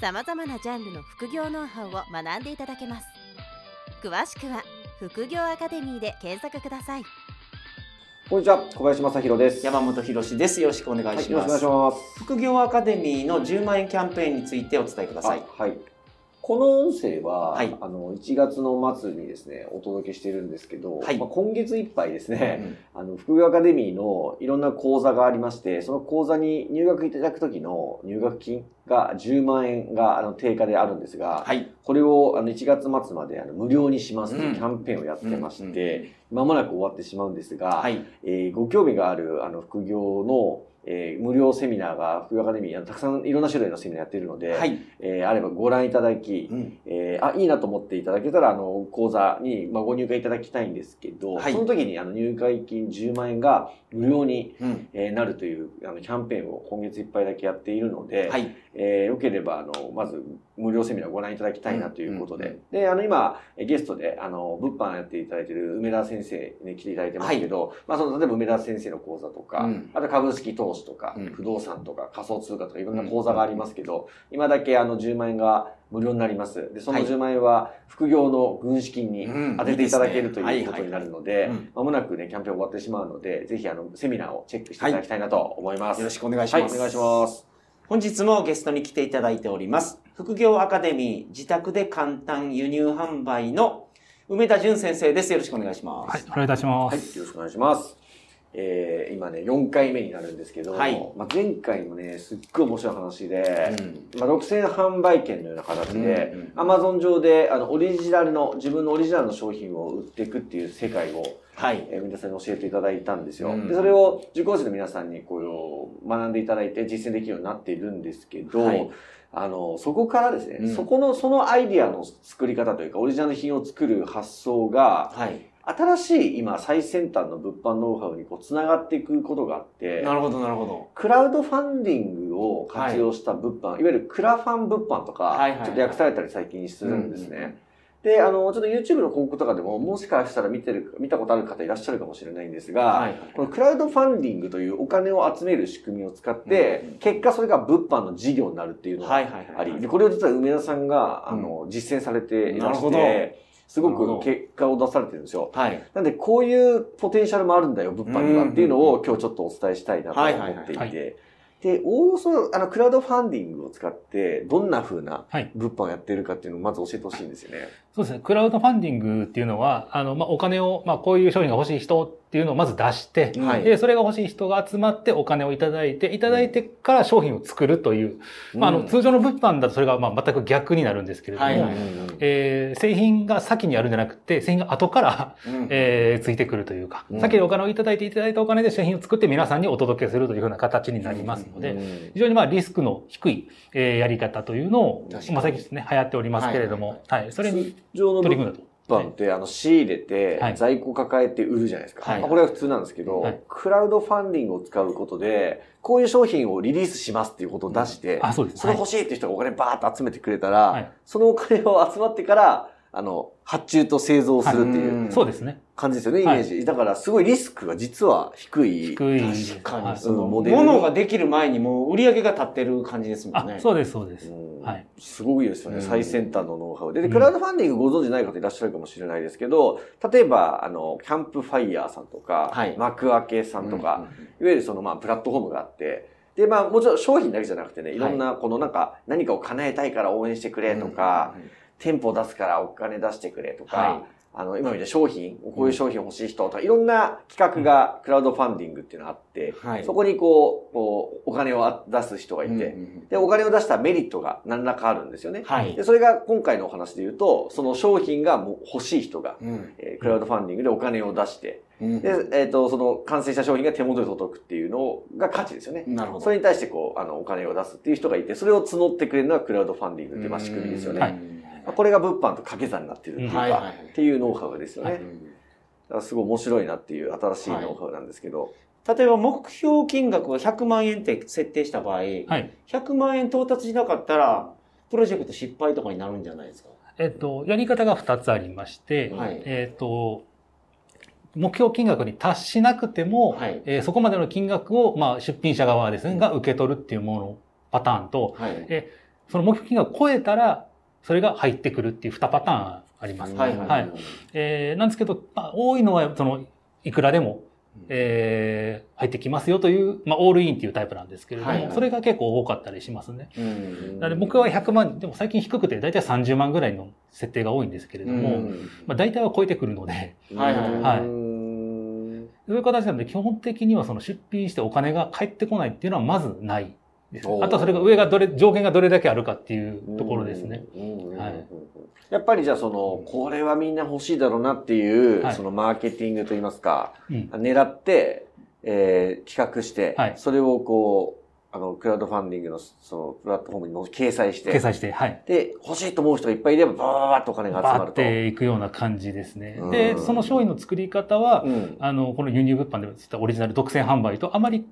さまざまなジャンルの副業ノウハウを学んでいただけます詳しくは副業アカデミーで検索くださいこんにちは、小林正弘です。山本博です。よろしくお願いします。はい、よろしくお願いします。副業アカデミーの10万円キャンペーンについてお伝えください。はい。この音声は、はい。あの1月の末にですねお届けしてるんですけど、はい。まあ、今月いっぱいですね、あの副業アカデミーのいろんな講座がありましてその講座に入学いただく時の入学金が10万円があの定価であるんですが、はい。これをあの1月末まであの無料にしますというキャンペーンをやってまして、まもなく終わってしまうんですが、はい。えーご興味があるあの副業の、えー無料セミナーが副業アカデミーたくさんいろんな種類のセミナーやっているので、はい。えーあればご覧いただき、うんえーあいいなと思っていただけたらあの講座に、まあ、ご入会いただきたいんですけど、はいその時にあの入会金10万円が無料に、うん。えーなるというあのキャンペーンを今月いっぱいだけやっているので、はい。えーよければあのまず無料セミナーをご覧いただきたいなということで、であの今えゲストであの物販やっていただいている梅田先生に来ていただいてますけど、まあ、その例えば梅田先生の講座とか、うんあと株式投資とか、うん不動産とか仮想通貨とかいろんな講座がありますけど、今だけあの10万円が無料になりますでそのはい10万円は副業の軍資金にうん当てていただけるといいうことになるのでまもなくねキャンペーン終わってしまうのでぜひあのセミナーをチェックしていただきたいなと思います。よろしくお願いしはい、ます。お願いします。本日もゲストに来ていただいております。副業アカデミー自宅で簡単輸入販売の梅田淳先生です。よろしくお願いします。はい、お願いいたしまはい、す。よろしくお願いします。えー、今ね、4回目になるんですけど、はいまあ、前回もね、すっごい面白い話で、うんまあ、6000販売券のような形でアマゾン上であのオリジナルの、自分のオリジナルの商品を売っていくっていう世界を、はい。えー皆さんに教えていただいたんですよ。うんでそれを受講生の皆さんにこう学んでいただいて実践できるようになっているんですけど、はいあのそこからですね、うんそこのそのアイディアの作り方というかオリジナル品を作る発想がはい。新しい今最先端の物販ノウハウにこうつながっていくことがあってなるほど、なるほど。クラウドファンディングを活用した物販、い、わゆるクラファン物販とか、はいはいはいちょっと訳されたり最近するんですね。うんうんで、あの、ちょっと YouTube の広告とかでも、もしかしたら見てる、見たことある方いらっしゃるかもしれないんですが、はい。このクラウドファンディングというお金を集める仕組みを使って、うんうん結果それが物販の事業になるっていうのがはいはいはい。あり、でこれを実は梅田さんが、あの、実践されていましなるほどて、すごく結果を出されてるんですよ。はい。なんで、こういうポテンシャルもあるんだよ、物販にはっていうのを今日ちょっとお伝えしたいなと思っていはいはいはいて。で、おおよそ、あの、クラウドファンディングを使って、どんな風なはい。物販をやっているかっていうのをまず教えてほしいんですよね。そうですね。クラウドファンディングっていうのは、あの、まあ、お金を、まあ、こういう商品が欲しい人っていうのをまず出して、はい。で、それが欲しい人が集まってお金をいただいて、いただいてから商品を作るという、まあ、あの、うん。通常の物販だとそれが、まあ、全く逆になるんですけれども、はいはいえー製品が先にあるんじゃなくて、製品が後から、うん。えーついてくるというか、うん。先にお金をいただいていただいたお金で製品を作って皆さんにお届けするというふうな形になりますので、うん。非常にまあリスクの低い、えーやり方というのを、まあ最近ですね、流行っておりますけれどはい。も、はい、それに通常の物。販って、あの、仕入れては、い在庫抱えて売るじゃないですか。はいまあこれは普通なんですけど、はいクラウドファンディングを使うことで、こういう商品をリリースしますっていうことを出して、あ、そうです。それ欲しいっていう人がお金バーッと集めてくれたら、はいそのお金を集まってから、あの、発注と製造するっていううんそうですね。感じですよね、イメージ。だから、すごいリスクが実は低い。低い。確かはいに、その、うんモデル物ができる前にもう売り上げが立ってる感じですもんあね。、そうです、そうです。うすごいですよね、うん。最先端のノウハウ。で。で、うん。クラウドファンディングご存知ない方いらっしゃるかもしれないですけど、例えば、あの、キャンプファイヤーさんとか、はい。幕開けさんとか、いわゆるその、まあ、プラットフォームがあって、で、まあ、もちろん商品だけじゃなくてね、い。ろんな、このなんか、何かを叶えたいから応援してくれとか、店舗出すからお金出してくれとか、はあの、今みたいな商品、こういう商品欲しい人とか、いろんな企画がクラウドファンディングっていうのがあって、はい。そこにこう、こう、お金を出す人がいて、うんで、お金を出したメリットが何らかあるんですよね。はい。で、それが今回のお話で言うと、その商品がもう欲しい人が、うん。えークラウドファンディングでお金を出して、うん。で、えっ、と、その完成した商品が手元に届くっていうのが価値ですよね。なるほど。それに対してこう、あの、お金を出すっていう人がいて、それを募ってくれるのがクラウドファンディングっていう、まあ、仕組みですよね。はいこれが物販と掛け算になってるっていうか、っていうノウハウですよね。はいだからすごい面白いなっていう新しいノウハウなんですけど。例えば目標金額が100万円って設定した場合、はい。100万円到達しなかったら、プロジェクト失敗とかになるんじゃないですか？えっと、やり方が2つありまして、はいえっと、目標金額に達しなくても、はいえーそこまでの金額を、まあ、出品者側ですね、が受け取るっていうもののパターンと、はい。えその目標金額を超えたら、それが入ってくるっていう2パターンあります。はいはい。はい。えーなんですけど、まあ、多いのは、その、いくらでも、えー入ってきますよという、まあ、オールインっていうタイプなんですけれども、はいはい。それが結構多かったりしますね。うんなので僕は100万、でも最近低くて大体30万ぐらいの設定が多いんですけれども、うんまあ、大体は超えてくるので、はいはい。そういう形なので基本的にはその出品してお金が返ってこないっていうのはまずないあとはそれが上がどれ、上限がどれだけあるかっていうところですね。やっぱりじゃあその、これはみんな欲しいだろうなっていう、はいそのマーケティングといいますか、うん。狙って、えー企画して、はいそれをこう、あの、クラウドファンディングのそのプラットフォームにの掲載して、掲載して、はい。で、欲しいと思う人がいっぱいいれば、バーッとお金が集まバーっると。ていくような感じですねう。んで、その商品の作り方は、うん。あの、この輸入物販でオリジナル独占販売とあまり、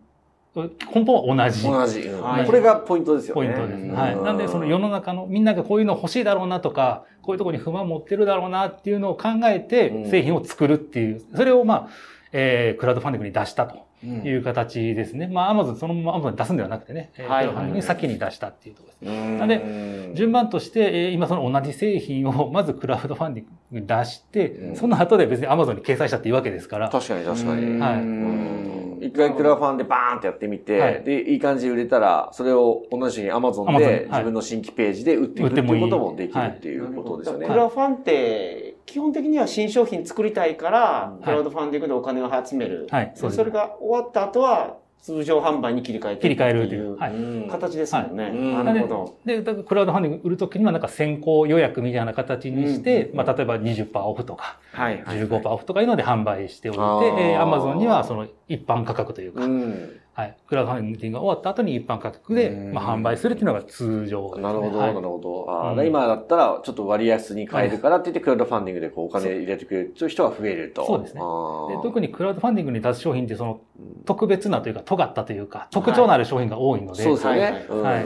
根本は同じ。同じ、うん。はいこれがポイントですよね。ポイントです。はい。なんで、その世の中のみんながこういうの欲しいだろうなとか、こういうところに不満持ってるだろうなっていうのを考えてうん。製品を作るっていう、それをまあ、えー、クラウドファンディングに出したとうん。いう形ですね。まあ、アマゾン、そのままアマゾンに出すんではなくてね、クラウドファンディングに先に出したっていうところです。うん。なんで順番として、えー今その同じ製品を まずクラウドファンディングに出して、うん。その後で別にアマゾンに掲載したっていうわけですから、確かに確かに。はい。うん一回クラファンでバーンってやってみて、はい。で、いい感じで売れたら、それを同じように Amazon で自分の新規ページで売っていくっていうこともできるっていうことですよね。クラファンって、基本的には新商品作りたいから、うん。クラウドファンディングでお金を集める。はい、そ。れが終わった後は、通常販売に切り替えて切り替えるというう。はい。うん形ですもんね。はいなるほど。で、だからクラウドファンディング売るときにはなんか先行予約みたいな形にして、うんまあ例えば20%オフとか、はいはい。15%オフとかいうので販売しておいて、Amazon にはその一般価格というか、うんはい。クラウドファンディングが終わった後に一般価格で、うん。まあ販売するっていうのが通常ですね、なるほど、はい。なるほど。あーうん。今だったら、ちょっと割安に買えるからって言って、クラウドファンディングでこうお金入れてくれる人が増えると。そうですね。で特にクラウドファンディングに出す商品ってそのうん。特別なというか尖ったというか特徴のある商品が多いので、そうですよね。は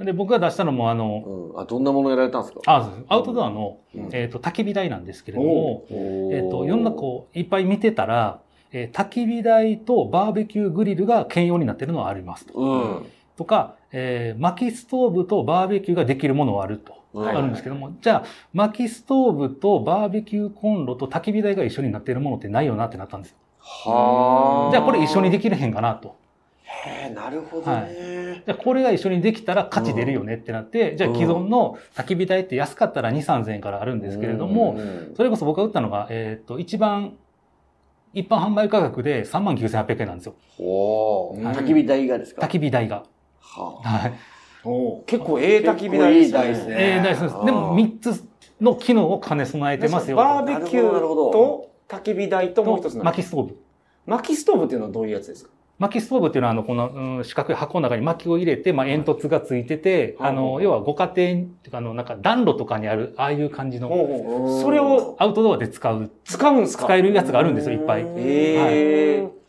い。で僕が出したのもあの、うん。あ、どんなものやられたんですか？あアウトドアの、うん。えっ、と焚き火台なんですけれども、えっ、と世の中こういっぱい見てたら、えー焚き火台とバーベキューグリルが兼用になってるのはありますと。うん。とか、えー薪ストーブとバーベキューができるものはあると。うんあるんですけども、じゃあ、薪ストーブとバーベキューコンロと焚き火台が一緒になっているものってないよなってなったんですよ。はあ。じゃあこれ一緒にできれへんかなと。へえ、なるほどね。じゃあこれが一緒にできたら価値出るよねってなって、じゃあ既存の焚き火台って安かったら2、3000円からあるんですけれども、うんそれこそ僕が売ったのが、えっ、と、一番、一般販売価格で39,800円なんですよ。おうんー焚き火台がですか？焚き火台が。ははい。おー結構ええ焚き火台です結構いい台ですねえー、大丈夫です。でも3つの機能を兼ね備えてますよと。バーベキューと焚き火台ともう一つの薪ストーブ。薪ストーブっていうのはどういうやつですか？薪ストーブっていうのは、あの、この、うん四角い箱の中に薪を入れて、まあ、煙突がついてて、はいあの、要はご家庭っていうか、あの、なんか暖炉とかにある、ああいう感じの、うんそれをアウトドアで使う、使うんすか？使えるやつがあるんですよ、いっぱい。ええ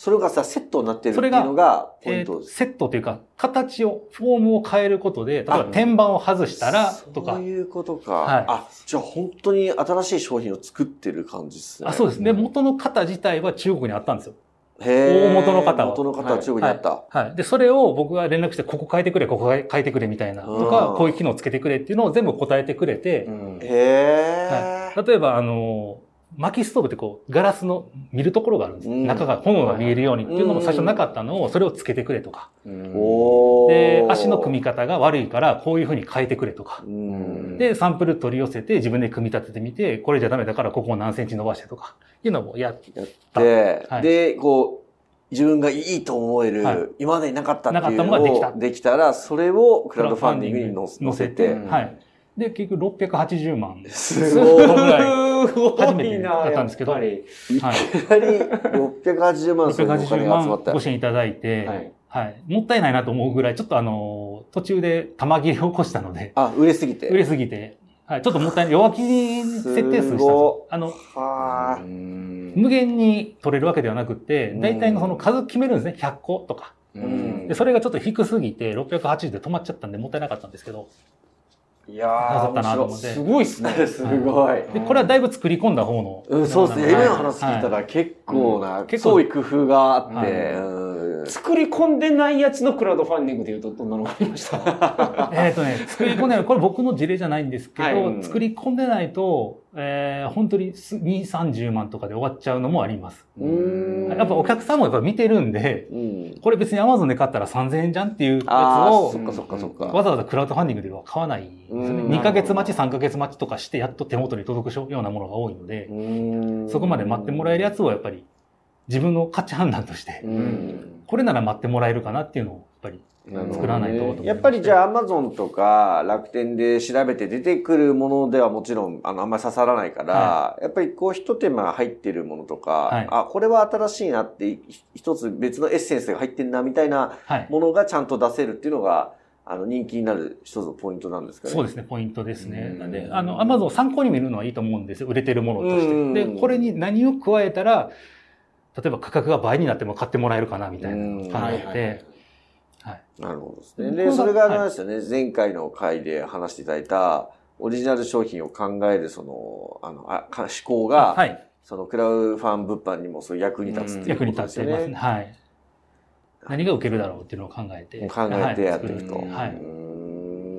それがさ、セットになってるっていうのがポイントです。えーセットというか、形を、フォームを変えることで、例えば天板を外したら、とかそう。いうことか。はいあ、じゃあ本当に新しい商品を作ってる感じですね。あ、そうです。で、元の型自体は中国にあったんですよ。大元の方は元の方は中国にあった。はい。で、それを僕が連絡して、ここ変えてくれ、ここ変えてくれみたいな、とうかん、こういう機能つけてくれっていうのを全部答えてくれて、うんへはい、例えば、あの、薪ストーブってこう、ガラスの見るところがあるんです。うん。中が炎が見えるようにっていうのも最初なかったのを、それをつけてくれとか。で、足の組み方が悪いから、こういう風に変えてくれとか。うん。で、サンプル取り寄せて、自分で組み立ててみて、これじゃダメだから、ここを何センチ伸ばしてとか、いうのをやって、で、はい。で、こう、自分がいいと思える、はい。今までになかったっていうのができた。をできたら、それをクラウドファンディングに載せて、、はい。で、結局680万。すごい。初めていなだったんですけどやっぱりはい。いきなり680万そういうお金680が集まった万ご。支援いただいて、ははいい。もったいないなと思うぐらい、ちょっとあの、途中で玉切れを起こしたので、あ、売れすぎて。売れすぎて、はい、ちょっともったいない。弱気に設定数したんです。あの、は無限に取れるわけではなくって、大体のその数決めるんですね。100個とか。んで、それがちょっと低すぎて、680で止まっちゃったんで、もったいなかったんですけど、いやー、なかったなと面思って。すごいですね。すごい。で、これはだいぶ作り込んだ方の。うん、そうですね。今の話聞いたはら結構な、結構創意工夫があって、はいうん作り込んでないやつのクラウドファンディングで言うとどんなのがありました？えっとね、作り込んでない、これ僕の事例じゃないんですけど、はい作り込んでないと、えー、本当に2、30万とかで終わっちゃうのもあります。うんやっぱお客さんもやっぱ見てるんで、うん。これ別に Amazon で買ったら3000円じゃんっていうやつをそっかそっかそっか。わざわざクラウドファンディングでは買わないんですよね。うん2ヶ月待ち、3ヶ月待ちとかして、やっと手元に届くようなものが多いので、うんそこまで待ってもらえるやつをやっぱり自分の価値判断として、うんこれなら待ってもらえるかなっていうのをやっぱり作らないとと思いましてやっぱりじゃあアマゾンとか楽天で調べて出てくるものではもちろんあのあんまり刺さらないから、はやっぱりこう一手間入ってるものとか、はいあ、これは新しいなってひ一つ別のエッセンスが入ってんなみたいなはい。ものがちゃんと出せるっていうのがあの人気になる一つのポイントなんですかね。そうですね、ポイントですね。うんなんで、あの、アマゾンを参考に見るのはいいと思うんですよ。売れてるものとしうんて。で、これに何を加えたら、例えば価格が倍になっても買ってもらえるかなみたいなのを考えて、はい。なるほどですね。で、がそれがあれですよね、前回の回で話していただいた、オリジナル商品を考える、その、あの、あか思考が、はい。そのクラウドファン物販にもそう役に立つっていう役にことですよ立ってますね。ね。はい。何が受けるだろうっていうのを考えて。考えてやっていくと。はい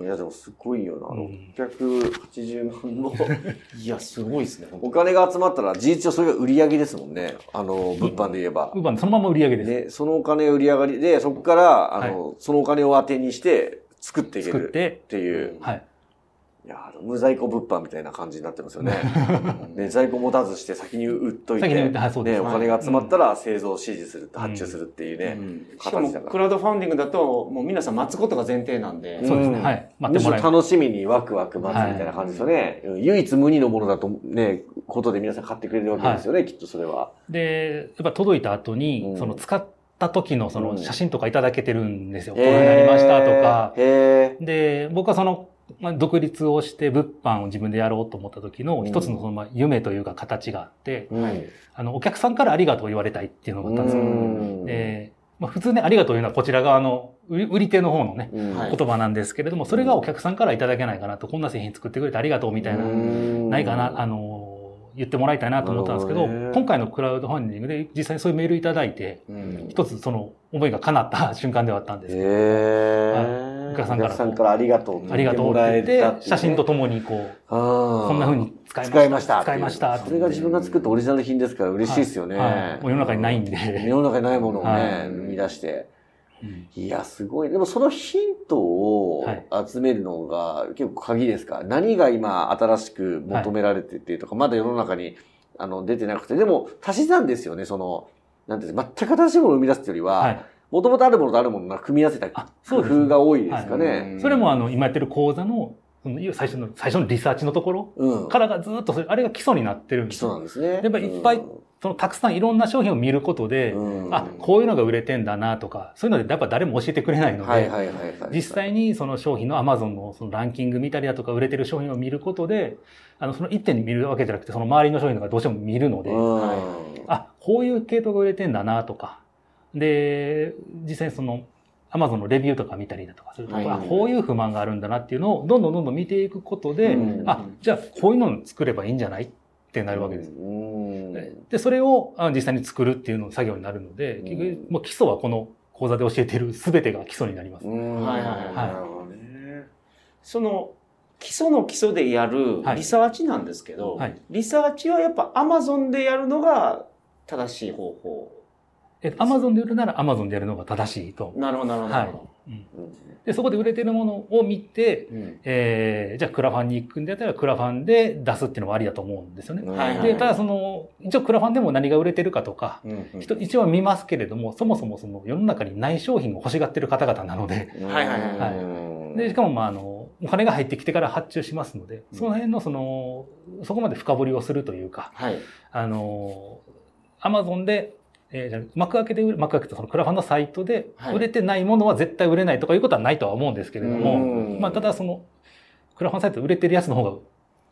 や、でもすごいよな。うん680万の いや、すごいですね。お金が集まったら、事実上それが売り上げですもんね。あの、物販で言えば。ウーバーのそのまま売り上げです。ね、そのお金売り上がりで、そこから、あの、そのお金を当てにして、作っていけるっていう。はい。いや、あの無在庫物販みたいな感じになってますよね。ね、在庫持たずして先に売っといて、先に売ってはいそうですね、お金が集まったら製造を指示する、発注するっていうね。しかも、クラウドファンディングだと、もう皆さん待つことが前提なんで。そうですね。うんはい。待むしろってもらえる。楽しみにワクワク待つみたいな感じですよね。うん唯一無二のものだとね、ことで皆さん買ってくれるわけですよね、きっとそれは。で、やっぱ届いた後に、うんその使った時のそうんの写真とかいただけてるんですよ。こうなりましたとか。で、僕はその、まあ、独立をして物販を自分でやろうと思った時の一つのそのまあ夢というか形があって、うんあの、お客さんからありがとう言われたいっていうのがあったんですよ。うん。で、まあ、普通ね、ありがとういうのはこちら側の売り手の方のね、うん。はい。言葉なんですけれども、それがお客さんからいただけないかなと、こんな製品作ってくれてありがとうみたいな、ないかな、あの、言ってもらいたいなと思ったんですけど、今回のクラウドファンディングで実際にそういうメールいただいて、うん。一つその思いが叶った 瞬間ではあったんですけど、客さんからお客さんからありがとうってありがとうって言って写真とともにこう、ここんな風に使いました。使いました。使いました。それが自分が作ったオリジナル品ですから嬉しいですよね。もう世の中にないんで。世の中にないものをね、はい生み出して。うんいや、すごい。でもそのヒントをはい集めるのが結構鍵ですか、何が今新しく求められててとか、まだ世の中にあの出てなくて、でも足し算ですよね、その、なんていうか？全く新しいものを生み出すっていうよりは、はい。もともとあるものとあるものが組み合わせたあ、工夫が多いですかはね。いそれもあの、今やってる講座の、その最初の、最初のリサーチのところうん。からがずっとそれ、あれが基礎になってるんですよ。基礎なんですね。やっぱりいっぱいそのたくさんいろんな商品を見ることで、うんあ、こういうのが売れてんだなとか、そういうのでやっぱ誰も教えてくれないので。実際にその商品の Amazon のそのランキング見たりだとか売れてる商品を見ることで、あの、その一点に見るわけじゃなくて、その周りの商品とかどうしても見るので、うんあ、こういう系統が売れてんだなとか、で、実際にその Amazon のレビューとか見たりだとかすると、はいあこういう不満があるんだなっていうのをどんどんどんどん見ていくことで、うんあ、じゃあこういうのを作ればいいんじゃないってなるわけです。うんで、それをあ実際に作るっていうの作業になるので、結局もう基礎はこの講座で教えている全てが基礎になります。うんはいはいはいなるほどね。その基礎の基礎でやるはいリサーチなんですけど、はいリサーチはやっぱ Amazon でやるのが正しい方法。え、Amazon で売るなら Amazon でやるのが正しいと。なるほど、なるほど。なるほどうんで、そこで売れてるものを見て、うんえー、じゃあクラファンに行くんだったらクラファンで出すっていうのもありだと思うんですよね。はいはいで、ただその、一応クラファンでも何が売れてるかとか、うん一一応見ますけれども、そもそもその世の中にない商品を欲しがってる方々なので、はいはいはいはいで、しかもまああの、お金が入ってきてから発注しますので、その辺のその、そこまで深掘りをするというか、はい。あの、アマゾンで、えーじゃあ幕開けで売る、幕開けとそのクラファンのサイトではい売れてないものは絶対売れないとかいうことはないとは思うんですけれども、うんまあただその、クラファンサイトで売れてるやつの方が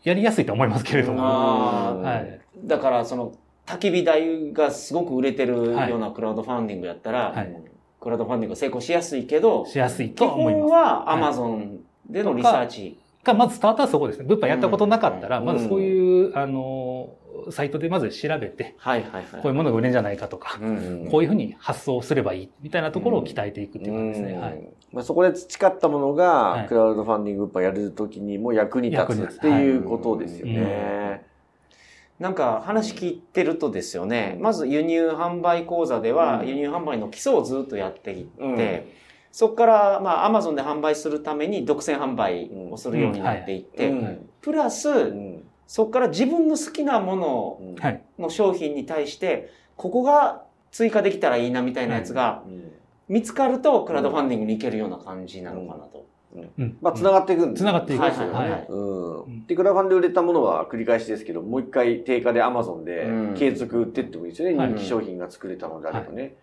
やりやすいと思いますけれども。はい。だからその焚き火台がすごく売れてるようなクラウドファンディングやったら、はいクラウドファンディングが成功しやすいけど、しやすい基とは思います。本はアマゾンでのリサーチ。が、まずスタートはそこですね。物販やったことなかったら、うんまずそういう、あの、サイトでまず調べて、はいはいはい。こういうものが売れるんじゃないかとか、うんこういうふうに発想すればいいみたいなところを鍛えていくっていう感じですね。うんはい。まあ、そこで培ったものが、はいクラウドファンディング物販やるときにも役に立つつっていうことですよはいね。なんか話聞いてるとですよね、まず輸入販売講座ではうん輸入販売の基礎をずっとやっていって、うんそこからまあアマゾンで販売するために独占販売をするようになっていって、うん。プラス、うん。そこから自分の好きなもの。の商品に対して、ここが追加できたらいいなみたいなやつがうん。見つかるとクラウドファンディングに行けるような感じなのかなと。うん。まあ、繋がっていくんです繋がっていくはいはいはい。はいうん。で、クラファンで売れたものは繰り返しですけど、もう一回定価で Amazon でうん。継続売ってってもいいですよね。はい。人気商品が作れたのであればね。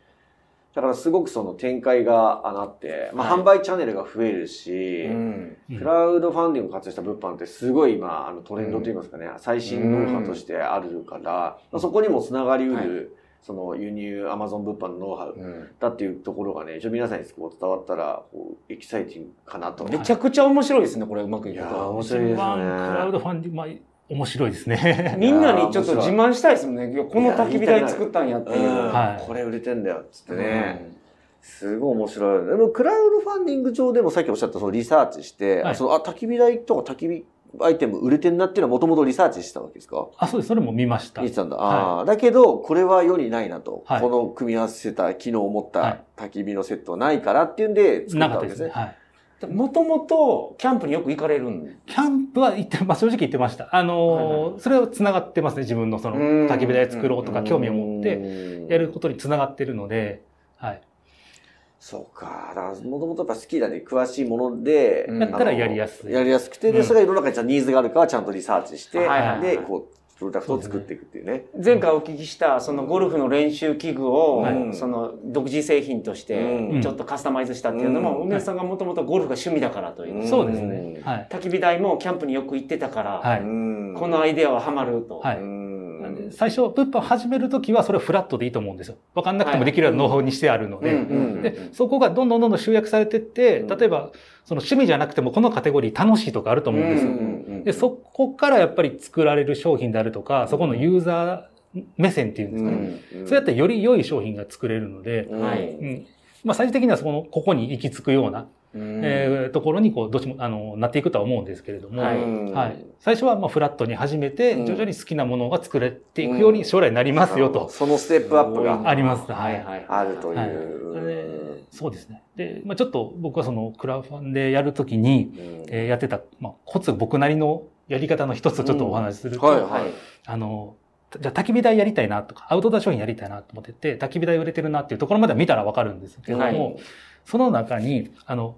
だからすごくその展開があって、まあ、はい。販売チャンネルが増えるし、うん。うんクラウドファンディングを活用した物販ってすごい今、あのトレンドといいますかね、最新ノウハウとしてあるから、まあ、そこにもつながりうる、その輸入アマゾン物販のノウハウうん。だっていうところがね、一応皆さんにこう伝わったら、こうエキサイティングかなと。めちゃくちゃ面白いですね、これうまくいくいや。面白いですね。クラウドファンディング、まあ、面白いですね。みんなにちょっと自慢したいですもんね。この焚き火台作ったんやっていう。うんはいこれ売れてんだよ、つってね。すごい面白い。でも、クラウドファンディング上でもさっきおっしゃったそのリサーチして、はいあそのあ、焚き火台とか焚き火アイテム売れてんなっていうのはもともとリサーチしてたわけですか？あ、そうです。それも見ました。見てたんだ。はああ、だけど、これは世にないなと。はいこの組み合わせた機能を持っはたい焚き火のセットはないからっていうんで作っなかったですね。たわけですね。はい。もともとキャンプによく行かれるん？キャンプは行って、まあ、正直行ってました。あのーはいはいそれは繋がってますね。自分のその、うん焚き火台作ろうとか興味を持って、てやることに繋がってるので、はい。そうか。だから、もともとやっぱ好きだね、詳しいもので、うんやったらやりやすい。やりやすくて、で、うんそれが世の中にじゃあニーズがあるかはちゃんとリサーチして、はいはいはいで、こう、プロダクトを作っていくっていうね。前回お聞きしたそのゴルフの練習器具を、はい。その独自製品としてうん。ちょっとカスタマイズしたっていうのも、うん。梅田さんがもともとゴルフが趣味だからという、うん。そうですね。はい。焚き火台もキャンプによく行ってたから、このアイデアはハマると。はい最初、物販始めるときはそれはフラットでいいと思うんですよ。わかんなくてもできるようなノウハウにしてあるので。で、そこがどんどんどんどん集約されてって、うん例えば、その趣味じゃなくてもこのカテゴリー楽しいとかあると思うんですよ。うんで、そこからやっぱり作られる商品であるとか、そこのユーザー目線っていうんですかね。うんそうやってより良い商品が作れるので、うんはいうん。まあ最終的にはそこの、ここに行き着くような、うんえーところにこう、どっちも、あの、なっていくとは思うんですけれども、はいはい。最初はまあフラットに始めて、うん徐々に好きなものが作れていくように将来なりますよと。そのステップアップがありますはいはい。あるという。はいでそうですね。で、まあ、ちょっと僕はそのクラファンでやるときに、うんえーやってた、まあ、コツ僕なりのやり方の一つをちょっとお話しすると、うんはいはい。あの、じゃあ焚き火台やりたいなとか、アウトドア商品やりたいなと思ってて、焚き火台売れてるなっていうところまでは見たらわかるんですけども、はいその中に、あの、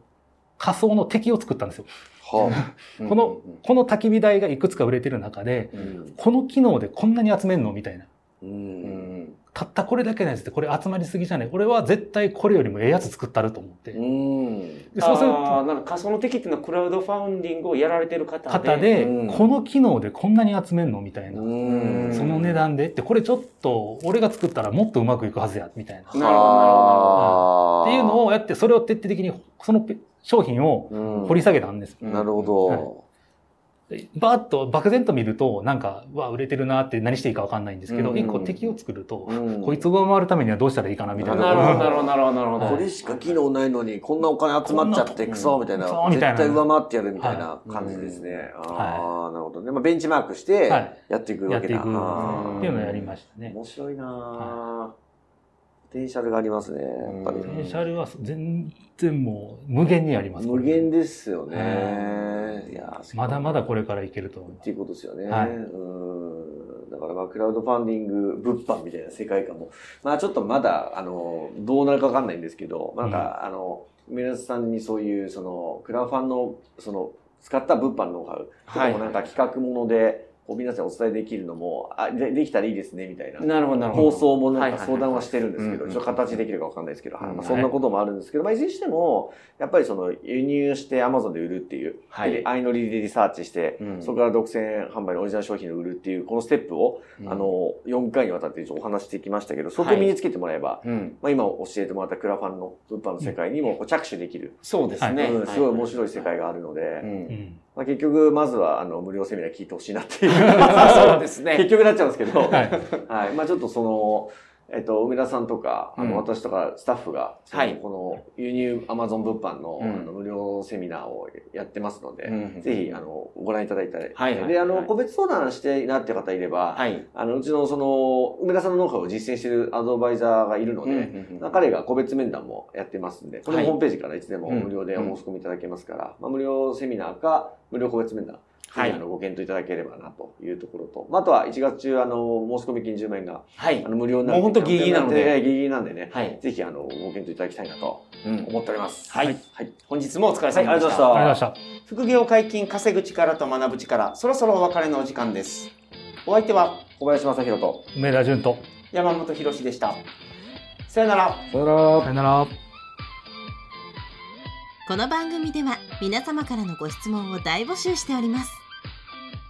仮想の敵を作ったんですよ。は うんこの、この焚き火台がいくつか売れてる中で、あうん。この機能でこんなに集めんの？みたいな。ううん。んたったこれだけのやつでこれ集まりすぎじゃない？俺は絶対これよりもええやつ作ったると思って。うん。でそうするああ、と、なんか仮想の敵っていうのはクラウドファンディングをやられてる方で。方で、うん。この機能でこんなに集めんの？みたいな。うん。その値段で。って、これちょっと、俺が作ったらもっとうまくいくはずや、みたいな。っなるほどなるほていうのをやって、それを徹底的に、その商品をを掘り下げたんです。うんなるほはいど。でバーッと漠然と見ると、なんか、うわ、売れてるなって何していいかわかんないんですけど、うん一個敵を作ると、うんこいつを上回るためにはどうしたらいいかな、みたいな。なるほど、なるほど、なるほど、なるほど。これしか機能ないのに、こんなお金集まっちゃって、クソみたいな絶対上回ってやるみたいな感じですね。ああ、なるほどね。まあ、ベンチマークしてはい、やっていくわけだ。やっていくっていうのをやりましたね。面白いなぁ。ポテンシャルがありますね、やっぱり。うんポテンシャルは全然もう無限にあります。無限ですよはね。いやーまだまだこれからいけると思います。っていうことですよね。はいうんだからまあクラウドファンディング物販みたいな世界観も、まあちょっとまだ、あの、どうなるかわかんないんですけど、なんか、あの、皆さんにそういう、その、クラファンの、その、使った物販ノウハウとかもなんか企画もので、こう皆さんにお伝えできるのも、あでできたらいいですね、みたいな。なるほど、なるほど。放送もなんはいはいはいか相談はしてるんですけど、ちょっと形できるかわかんないですけど、はいそんなこともあるんですけど、まあ、いずれにしても、やっぱりその輸入して Amazon で売るっていう、はいで相乗りでリサーチして、うんそこから独占販売のオリジナル商品を売るっていう、このステップを、うんあの、4回にわたってお話してきましたけど、そこを身につけてもらえば、うん。まあ、今教えてもらったクラファンの物販の世界にもこう着手できる、そうですね。うんすごい面白い世は界があるので、う。うんん。まあ、結局、まずはあの無料セミナー聞いてほしいなっていう。そうですね。結局なっちゃうんですけど、はい。はい。まあちょっとその、えっと、梅田さんとか、あうん。の、私とかスタッフが、はい。この輸入アマゾン物販の,、うん。あの無料セミナーをやってますので、うんぜひ、あの、ご覧いただいたら、はいはい。で、あの、はい。個別相談していいなっていう方いれば、はい。あの、うちのその、梅田さんのノウハウを実践しているアドバイザーがいるので、彼が個別面談もやってますんで、このはい。ホームページからいつでもうん無料でお申し込みいただけますから、まあ、無料セミナーか、無料個別面談、はいぜひあのご検討いただければなというところと、まあ、あとは1月中、あの、申し込み金10万円が、はいあ。の、無料になもう本当ギリギリなのでええギリギリなんでね、はい。ぜひ、あの、ご検討いただきたいなとうん思っております。はい。はい。本日もお疲れ様でした。はいありがとうございましたありがとうございました。副業解禁稼ぐ力と学ぶ力、そろそろお別れのお時間です。お相手は小林正宏と、梅田淳と。山本博史でした。さよなら。さよならさよなら。この番組では皆様からのご質問を大募集しております